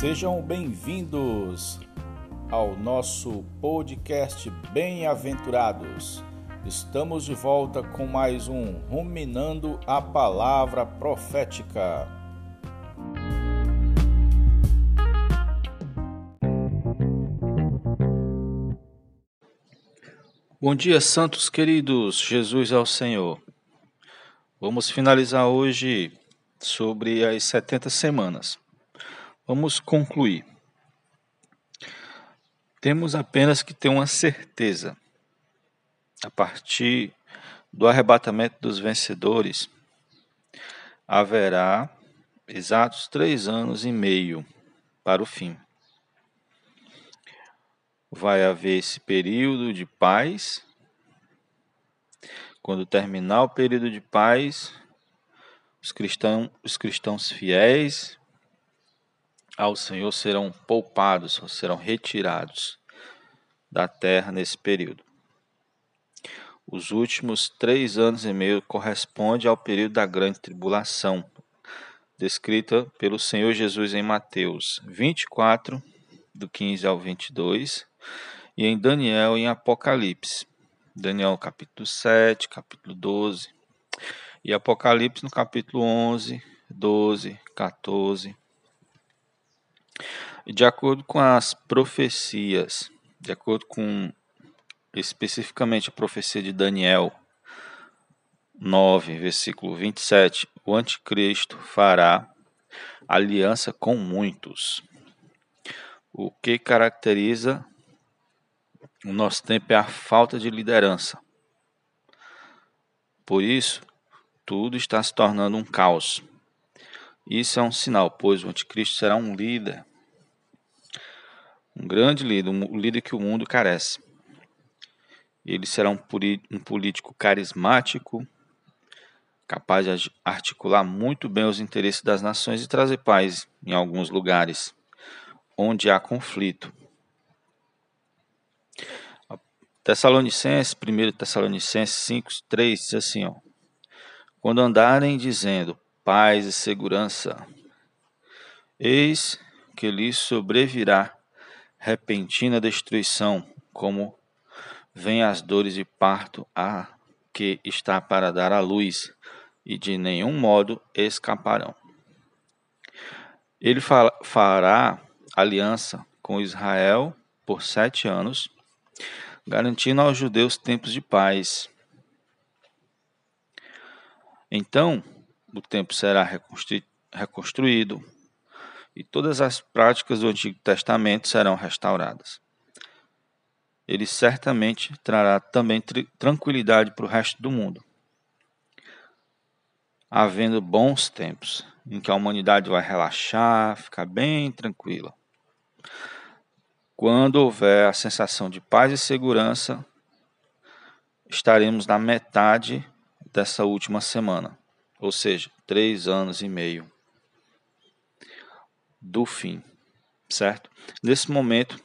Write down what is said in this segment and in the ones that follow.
Sejam bem-vindos ao nosso podcast Bem-aventurados. Estamos de volta com mais um Ruminando a Palavra Profética. Bom dia, santos queridos. Jesus é o Senhor. Vamos finalizar hoje sobre as 70 semanas. Vamos concluir. Temos apenas que ter uma certeza. A partir do arrebatamento dos vencedores, haverá exatos três anos e meio para o fim. Vai haver esse período de paz. Quando terminar o período de paz, os cristãos, os cristãos fiéis ao Senhor serão poupados, serão retirados da terra nesse período. Os últimos três anos e meio corresponde ao período da grande tribulação, descrita pelo Senhor Jesus em Mateus 24, do 15 ao 22, e em Daniel em Apocalipse. Daniel capítulo 7, capítulo 12, e Apocalipse no capítulo 11, 12, 14. De acordo com as profecias, de acordo com especificamente a profecia de Daniel 9, versículo 27, o anticristo fará aliança com muitos. O que caracteriza o nosso tempo é a falta de liderança. Por isso, tudo está se tornando um caos. Isso é um sinal, pois o anticristo será um líder, um grande líder, um líder que o mundo carece. Ele será um, um político carismático, capaz de articular muito bem os interesses das nações e trazer paz em alguns lugares onde há conflito. Tessalonicenses, 1 Tessalonicenses 5, 3 diz assim, ó, quando andarem dizendo paz e segurança, eis que lhes sobrevirá repentina destruição, como vem as dores de parto a que está para dar à luz, e de nenhum modo escaparão. Ele fará aliança com Israel por sete anos, garantindo aos judeus tempos de paz então, o templo será reconstruído e todas as práticas do Antigo Testamento serão restauradas. Ele certamente trará também tranquilidade para o resto do mundo, havendo bons tempos em que a humanidade vai relaxar, ficar bem tranquila. Quando houver a sensação de paz e segurança, estaremos na metade dessa última semana, ou seja, três anos e meio do fim, certo? Nesse momento,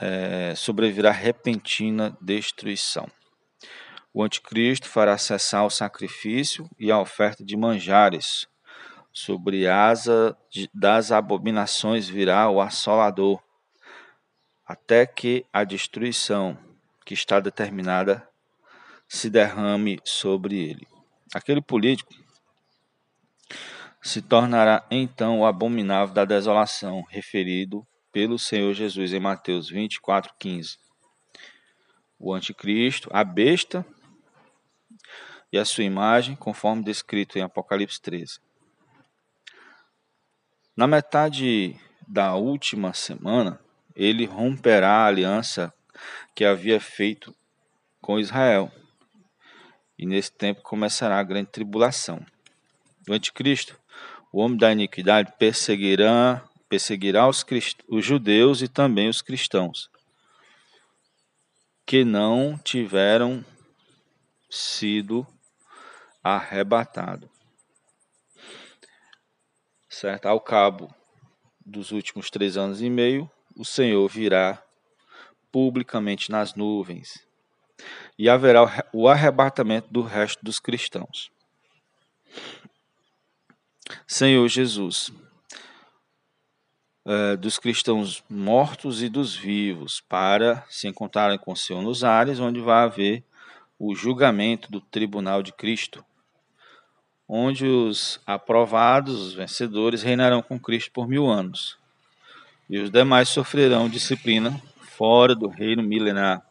é, sobrevirá repentina destruição. O anticristo fará cessar o sacrifício e a oferta de manjares. Sobre asa das abominações virá o assolador, até que a destruição que está determinada se derrame sobre ele. Aquele político se tornará então o abominável da desolação, referido pelo Senhor Jesus em Mateus 24, 15. O anticristo, a besta e a sua imagem, conforme descrito em Apocalipse 13. Na metade da última semana, ele romperá a aliança que havia feito com Israel e nesse tempo começará a grande tribulação. O anticristo, o homem da iniquidade, perseguirá, perseguirá os, os judeus e também os cristãos que não tiveram sido arrebatados. Certo? Ao cabo dos últimos três anos e meio, o Senhor virá publicamente nas nuvens e haverá o arrebatamento do resto dos cristãos. Senhor Jesus, uh, dos cristãos mortos e dos vivos, para se encontrarem com o Senhor nos ares, onde vai haver o julgamento do tribunal de Cristo, onde os aprovados, os vencedores, reinarão com Cristo por mil anos, e os demais sofrerão disciplina fora do reino milenar,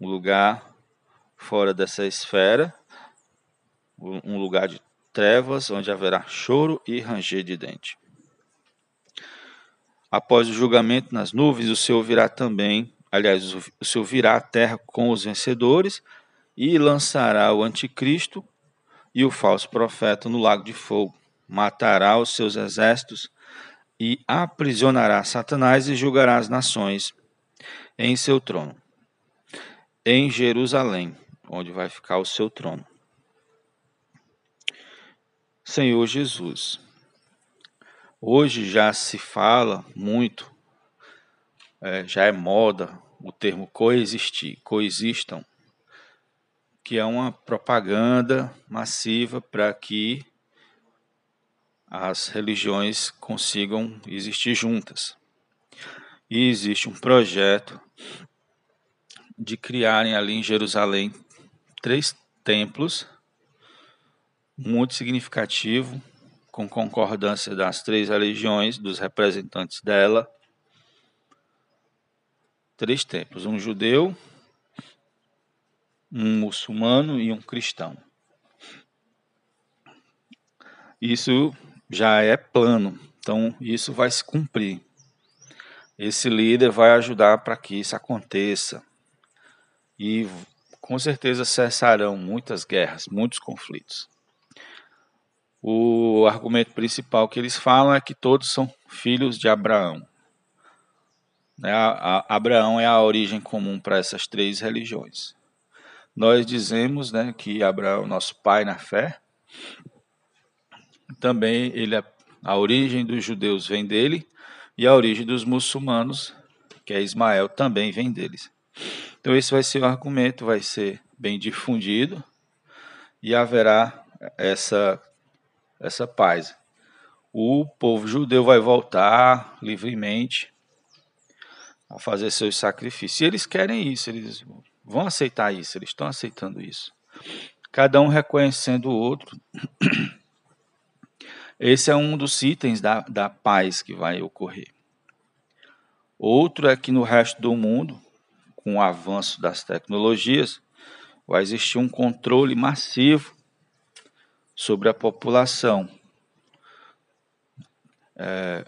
um lugar fora dessa esfera, um lugar de trevas, onde haverá choro e ranger de dente. Após o julgamento nas nuvens, o Senhor virá também, aliás, o Senhor virá à terra com os vencedores e lançará o anticristo e o falso profeta no lago de fogo. Matará os seus exércitos e aprisionará Satanás e julgará as nações em seu trono, em Jerusalém, onde vai ficar o seu trono. Senhor Jesus, hoje já se fala muito, é, já é moda o termo coexistir, coexistam, que é uma propaganda massiva para que as religiões consigam existir juntas. E existe um projeto de criarem ali em Jerusalém três templos muito significativo, com concordância das três religiões, dos representantes dela. Três templos: um judeu, um muçulmano e um cristão. Isso já é plano. Então, isso vai se cumprir. Esse líder vai ajudar para que isso aconteça. E com certeza cessarão muitas guerras, muitos conflitos. O argumento principal que eles falam é que todos são filhos de Abraão. Né, Abraão é a origem comum para essas três religiões. Nós dizemos né, que Abraão, nosso pai na fé, também ele é, a origem dos judeus vem dele e a origem dos muçulmanos, que é Ismael, também vem deles. Então esse vai ser o argumento, vai ser bem difundido e haverá essa essa paz. O povo judeu vai voltar livremente a fazer seus sacrifícios. E eles querem isso, eles vão aceitar isso, eles estão aceitando isso. Cada um reconhecendo o outro esse é um dos itens da, da paz que vai ocorrer. Outro é que no resto do mundo, com o avanço das tecnologias, vai existir um controle massivo sobre a população. É,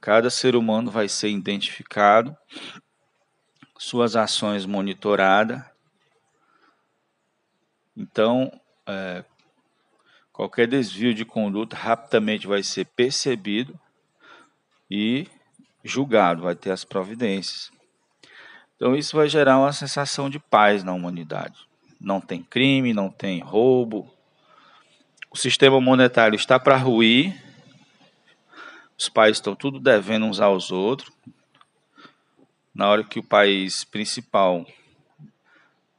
cada ser humano vai ser identificado, suas ações monitoradas. Então, é, Qualquer desvio de conduta rapidamente vai ser percebido e julgado, vai ter as providências. Então isso vai gerar uma sensação de paz na humanidade. Não tem crime, não tem roubo. O sistema monetário está para ruir. Os países estão tudo devendo uns aos outros. Na hora que o país principal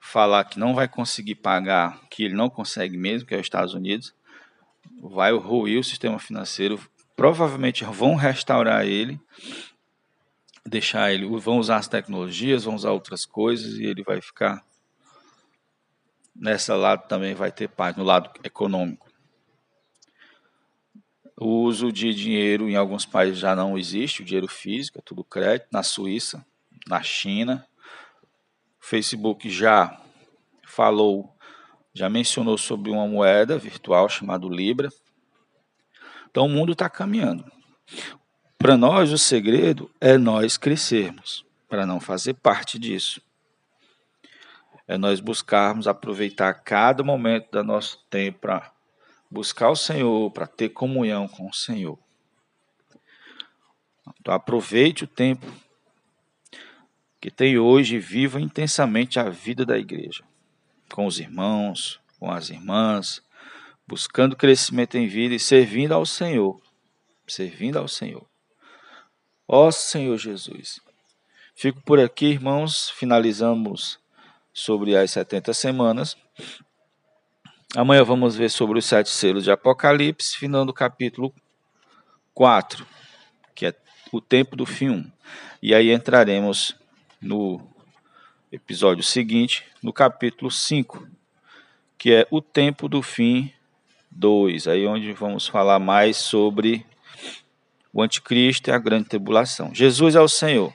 falar que não vai conseguir pagar, que ele não consegue mesmo, que é os Estados Unidos, vai ruir o sistema financeiro, provavelmente vão restaurar ele, deixar ele, vão usar as tecnologias, vão usar outras coisas e ele vai ficar nessa lado também vai ter paz no lado econômico. O uso de dinheiro em alguns países já não existe, o dinheiro físico, é tudo crédito, na Suíça, na China. O Facebook já falou já mencionou sobre uma moeda virtual chamada Libra. Então o mundo está caminhando. Para nós, o segredo é nós crescermos, para não fazer parte disso. É nós buscarmos aproveitar cada momento do nosso tempo para buscar o Senhor, para ter comunhão com o Senhor. Então aproveite o tempo que tem hoje e viva intensamente a vida da igreja com os irmãos, com as irmãs, buscando crescimento em vida e servindo ao Senhor. Servindo ao Senhor. Ó Senhor Jesus. Fico por aqui, irmãos. Finalizamos sobre as 70 semanas. Amanhã vamos ver sobre os sete selos de Apocalipse, finando o capítulo 4, que é o tempo do fim 1. E aí entraremos no episódio seguinte, no capítulo 5, que é o tempo do fim 2, aí onde vamos falar mais sobre o anticristo e a grande tribulação. Jesus é o Senhor.